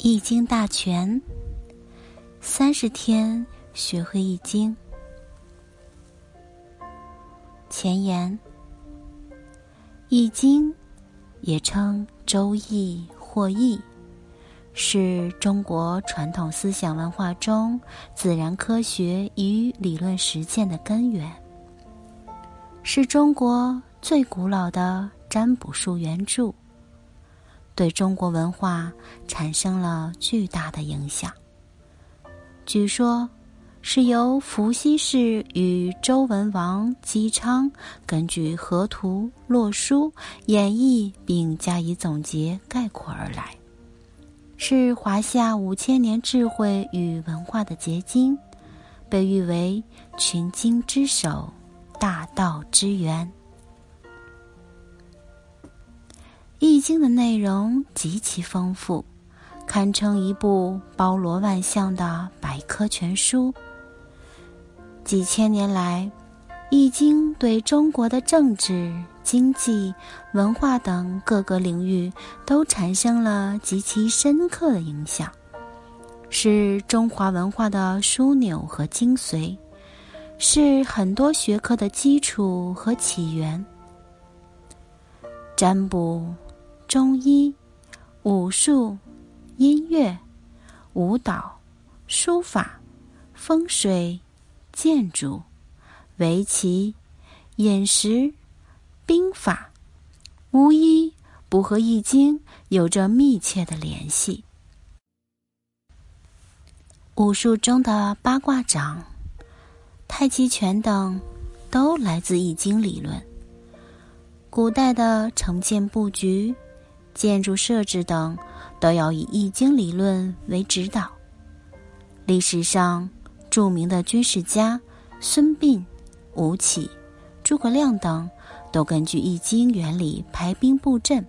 易经大全，三十天学会易经。前言：易经也称周易或易，是中国传统思想文化中自然科学与理论实践的根源，是中国最古老的占卜术原著。对中国文化产生了巨大的影响。据说，是由伏羲氏与周文王姬昌根据河图洛书演绎并加以总结概括而来，是华夏五千年智慧与文化的结晶，被誉为群经之首、大道之源。《易经》的内容极其丰富，堪称一部包罗万象的百科全书。几千年来，《易经》对中国的政治、经济、文化等各个领域都产生了极其深刻的影响，是中华文化的枢纽和精髓，是很多学科的基础和起源。占卜。中医、武术、音乐、舞蹈、书法、风水、建筑、围棋、饮食、兵法，无一不和《易经》有着密切的联系。武术中的八卦掌、太极拳等，都来自《易经》理论。古代的城建布局。建筑设置等都要以《易经》理论为指导。历史上著名的军事家孙膑、吴起、诸葛亮等，都根据《易经》原理排兵布阵。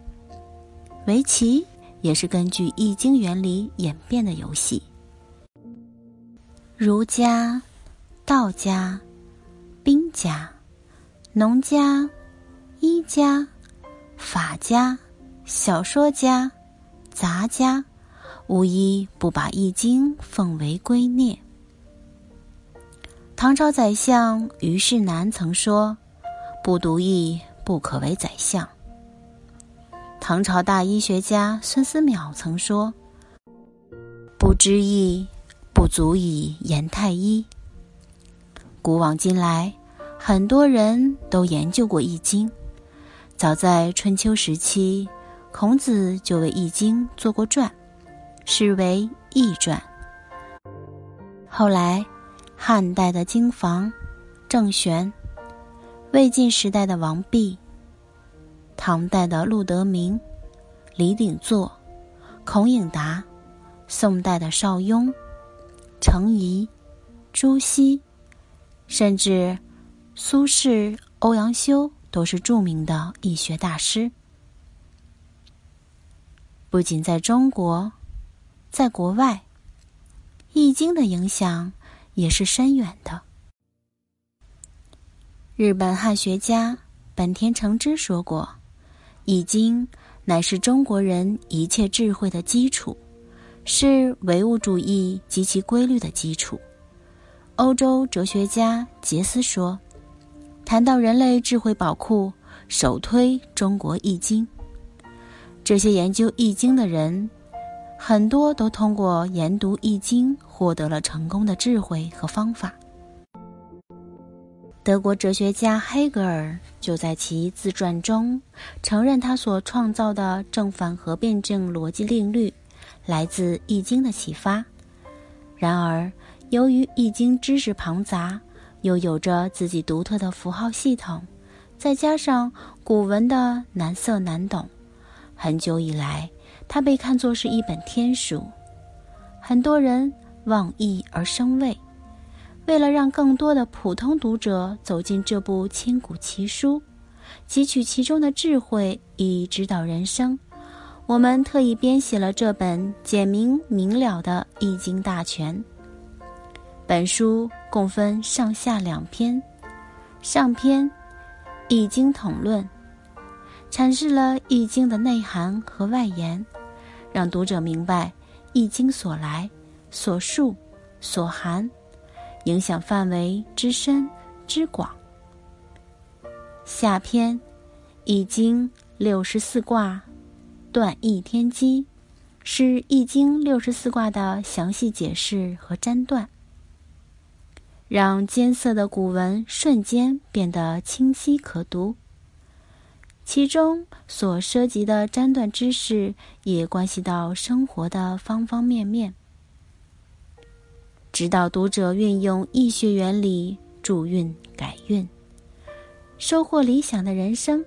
围棋也是根据《易经》原理演变的游戏。儒家、道家、兵家、农家、医家、法家。小说家、杂家，无一不把《易经》奉为圭臬。唐朝宰相虞世南曾说：“不读易，不可为宰相。”唐朝大医学家孙思邈曾说：“不知易，不足以言太医。”古往今来，很多人都研究过《易经》，早在春秋时期。孔子就为《易经》做过传，是为《易传》。后来，汉代的经房、郑玄，魏晋时代的王弼，唐代的陆德明、李鼎作、孔颖达，宋代的邵雍、程颐、朱熹，甚至苏轼、欧阳修，都是著名的易学大师。不仅在中国，在国外，《易经》的影响也是深远的。日本汉学家本田诚之说过：“易经乃是中国人一切智慧的基础，是唯物主义及其规律的基础。”欧洲哲学家杰斯说：“谈到人类智慧宝库，首推中国易经。”这些研究《易经》的人，很多都通过研读《易经》获得了成功的智慧和方法。德国哲学家黑格尔就在其自传中承认，他所创造的正反合辩证逻辑定律来自《易经》的启发。然而，由于《易经》知识庞杂，又有着自己独特的符号系统，再加上古文的难色难懂。很久以来，它被看作是一本天书，很多人望义而生畏。为了让更多的普通读者走进这部千古奇书，汲取其中的智慧以指导人生，我们特意编写了这本简明明了的《易经大全》。本书共分上下两篇，上篇《易经统论》。阐释了《易经》的内涵和外延，让读者明白《易经所来、所述、所含，影响范围之深之广。下篇，易经六十四卦，断易天机，是易经六十四卦的详细解释和占断，让艰涩的古文瞬间变得清晰可读。其中所涉及的占断知识，也关系到生活的方方面面。指导读者运用易学原理助运改运，收获理想的人生。